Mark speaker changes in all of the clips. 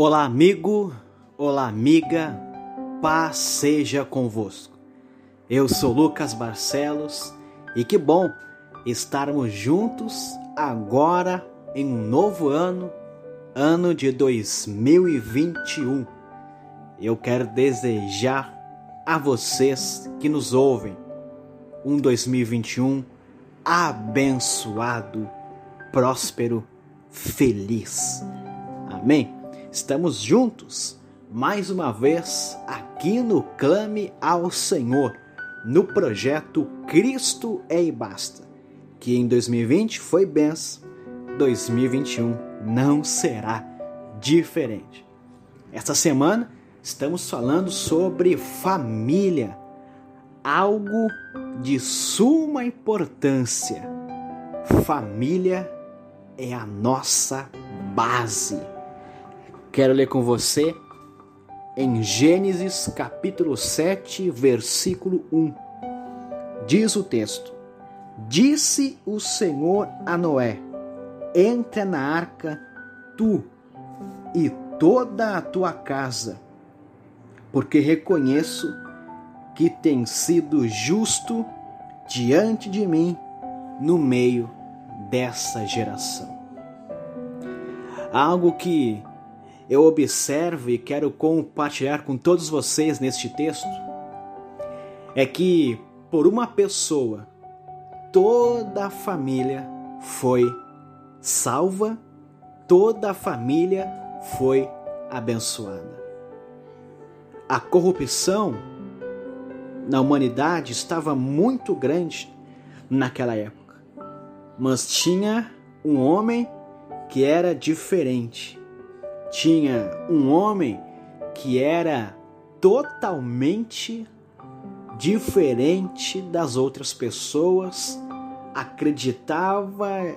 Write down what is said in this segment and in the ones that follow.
Speaker 1: Olá, amigo, olá, amiga, paz seja convosco. Eu sou Lucas Barcelos e que bom estarmos juntos agora em um novo ano, ano de 2021. Eu quero desejar a vocês que nos ouvem um 2021 abençoado, próspero, feliz. Amém. Estamos juntos mais uma vez aqui no Clame ao Senhor, no projeto Cristo é e Basta, que em 2020 foi benção, 2021 não será diferente. Esta semana estamos falando sobre família, algo de suma importância. Família é a nossa base. Quero ler com você em Gênesis capítulo 7, versículo 1. Diz o texto: Disse o Senhor a Noé: Entra na arca, tu e toda a tua casa, porque reconheço que tem sido justo diante de mim no meio dessa geração. Algo que eu observo e quero compartilhar com todos vocês neste texto é que por uma pessoa toda a família foi salva, toda a família foi abençoada. A corrupção na humanidade estava muito grande naquela época, mas tinha um homem que era diferente tinha um homem que era totalmente diferente das outras pessoas, acreditava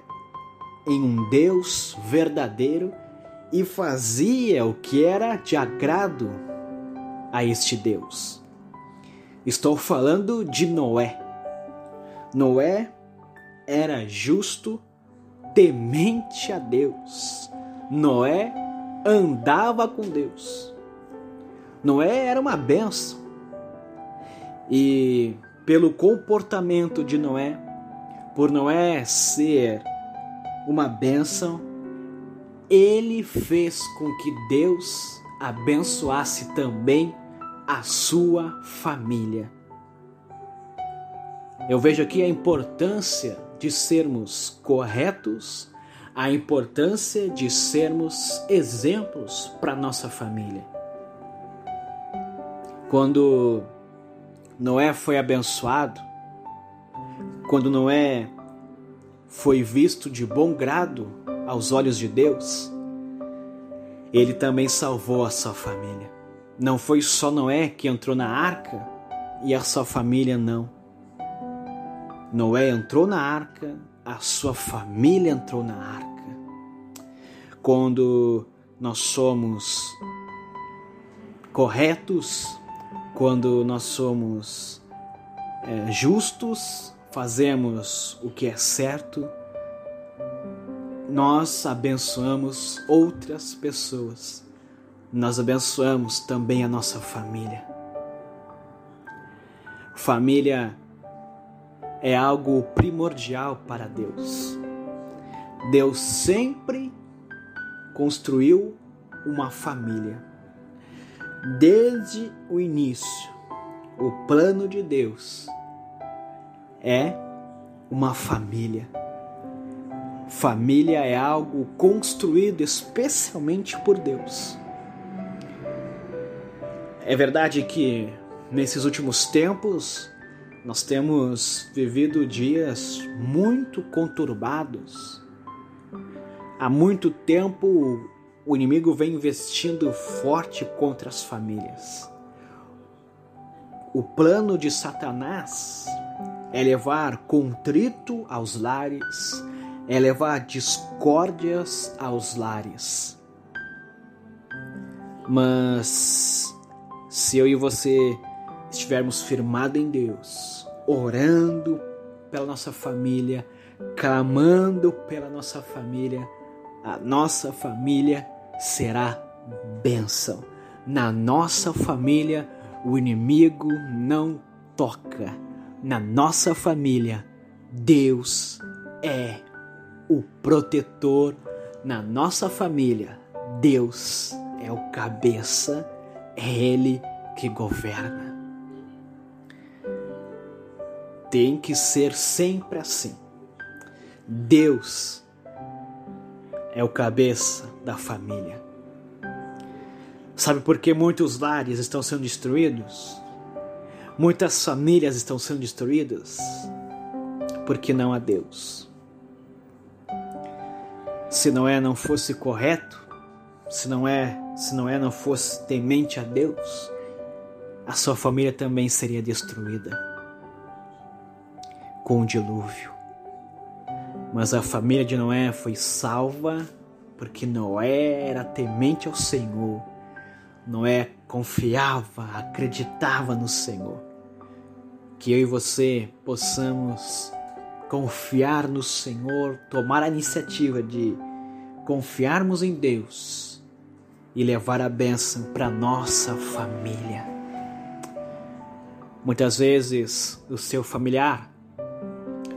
Speaker 1: em um Deus verdadeiro e fazia o que era de agrado a este Deus. Estou falando de Noé. Noé era justo, temente a Deus. Noé andava com Deus. Noé era uma benção. E pelo comportamento de Noé, por Noé ser uma benção, ele fez com que Deus abençoasse também a sua família. Eu vejo aqui a importância de sermos corretos a importância de sermos exemplos para nossa família. Quando Noé foi abençoado, quando Noé foi visto de bom grado aos olhos de Deus, ele também salvou a sua família. Não foi só Noé que entrou na arca e a sua família não. Noé entrou na arca, a sua família entrou na arca. Quando nós somos corretos, quando nós somos é, justos, fazemos o que é certo, nós abençoamos outras pessoas, nós abençoamos também a nossa família. Família é algo primordial para Deus. Deus sempre construiu uma família. Desde o início, o plano de Deus é uma família. Família é algo construído especialmente por Deus. É verdade que nesses últimos tempos nós temos vivido dias muito conturbados. Há muito tempo o inimigo vem investindo forte contra as famílias. O plano de Satanás é levar contrito aos lares, é levar discórdias aos lares. Mas se eu e você estivermos firmados em Deus, orando pela nossa família, clamando pela nossa família, a nossa família será bênção. Na nossa família, o inimigo não toca. Na nossa família, Deus é o protetor. Na nossa família, Deus é o cabeça, é Ele que governa. Tem que ser sempre assim. Deus é o cabeça da família. Sabe por que muitos lares estão sendo destruídos? Muitas famílias estão sendo destruídas? Porque não há Deus. Se não é, não fosse correto, se não é, se não é, não fosse temente a Deus, a sua família também seria destruída com o dilúvio. Mas a família de Noé foi salva porque Noé era temente ao Senhor. Noé confiava, acreditava no Senhor. Que eu e você possamos confiar no Senhor, tomar a iniciativa de confiarmos em Deus e levar a bênção para nossa família. Muitas vezes o seu familiar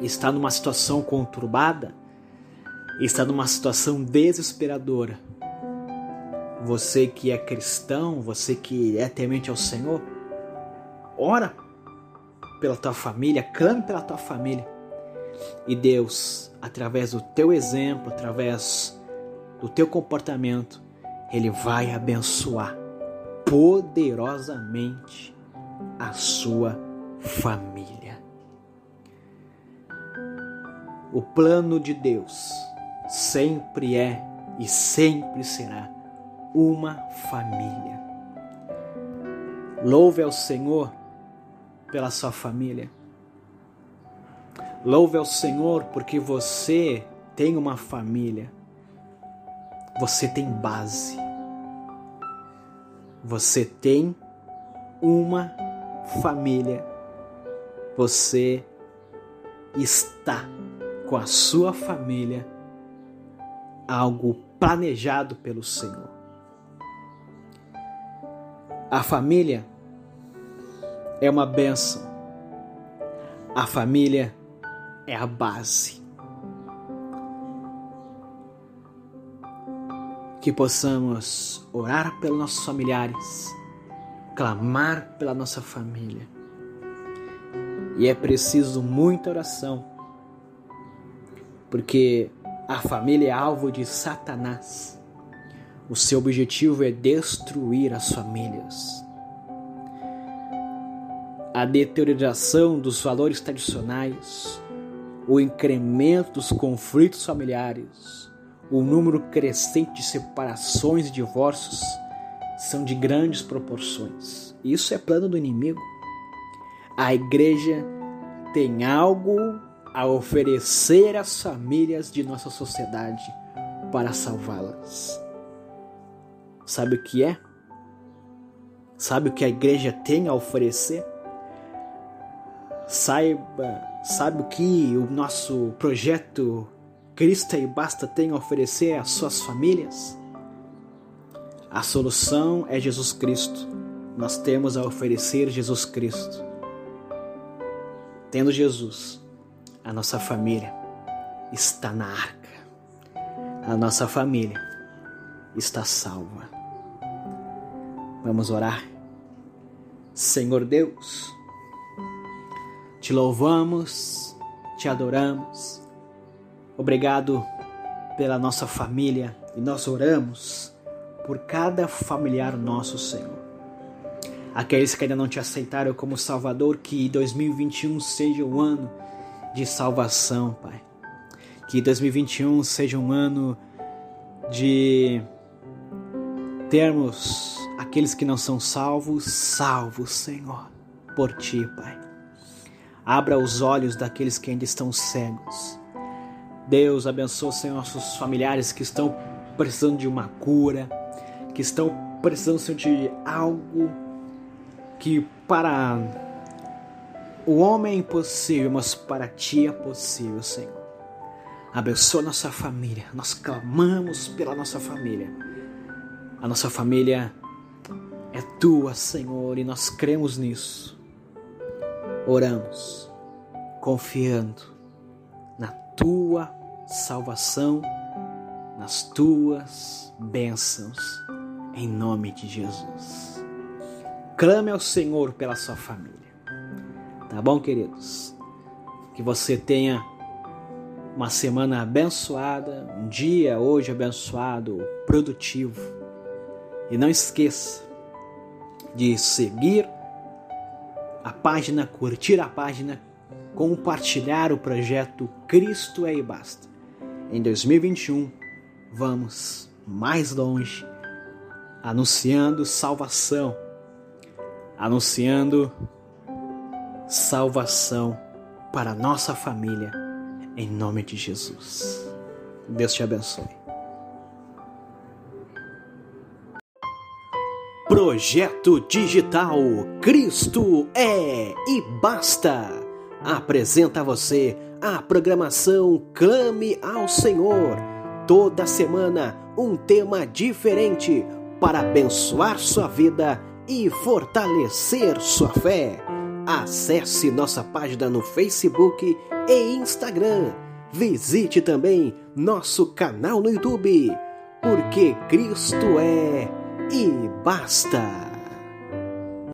Speaker 1: está numa situação conturbada, está numa situação desesperadora. Você que é cristão, você que é temente ao Senhor, ora pela tua família, clame pela tua família. E Deus, através do teu exemplo, através do teu comportamento, Ele vai abençoar poderosamente a sua família. O plano de Deus sempre é e sempre será uma família. Louve ao Senhor pela sua família. Louve ao Senhor porque você tem uma família. Você tem base. Você tem uma família. Você está com a sua família algo planejado pelo Senhor. A família é uma benção. A família é a base. Que possamos orar pelos nossos familiares, clamar pela nossa família. E é preciso muita oração, porque a família é alvo de Satanás. O seu objetivo é destruir as famílias. A deterioração dos valores tradicionais, o incremento dos conflitos familiares, o número crescente de separações e divórcios são de grandes proporções. Isso é plano do inimigo. A igreja tem algo a oferecer às famílias de nossa sociedade para salvá-las. Sabe o que é? Sabe o que a igreja tem a oferecer? Saiba, sabe o que o nosso projeto Cristo e Basta tem a oferecer às suas famílias? A solução é Jesus Cristo. Nós temos a oferecer Jesus Cristo. Tendo Jesus, a nossa família está na arca. A nossa família está salva. Vamos orar. Senhor Deus, te louvamos, te adoramos. Obrigado pela nossa família e nós oramos por cada familiar nosso, Senhor. Aqueles que ainda não te aceitaram como Salvador, que 2021 seja o ano de salvação, Pai. Que 2021 seja um ano de termos aqueles que não são salvos, salvos, Senhor, por ti, Pai. Abra os olhos daqueles que ainda estão cegos. Deus abençoe, Senhor, nossos familiares que estão precisando de uma cura, que estão precisando Senhor, de algo que para o homem é impossível, mas para ti é possível, Senhor. Abençoa nossa família. Nós clamamos pela nossa família. A nossa família é tua, Senhor, e nós cremos nisso. Oramos, confiando na tua salvação, nas tuas bênçãos, em nome de Jesus. Clame ao Senhor pela sua família. Tá bom, queridos? Que você tenha uma semana abençoada, um dia hoje abençoado, produtivo. E não esqueça de seguir a página, curtir a página, compartilhar o projeto Cristo é e basta. Em 2021, vamos mais longe, anunciando salvação, anunciando salvação para a nossa família, em nome de Jesus. Deus te abençoe.
Speaker 2: Projeto Digital Cristo é e basta. Apresenta a você a programação Clame ao Senhor. Toda semana um tema diferente para abençoar sua vida e fortalecer sua fé. Acesse nossa página no Facebook e Instagram. Visite também nosso canal no YouTube, porque Cristo é e basta.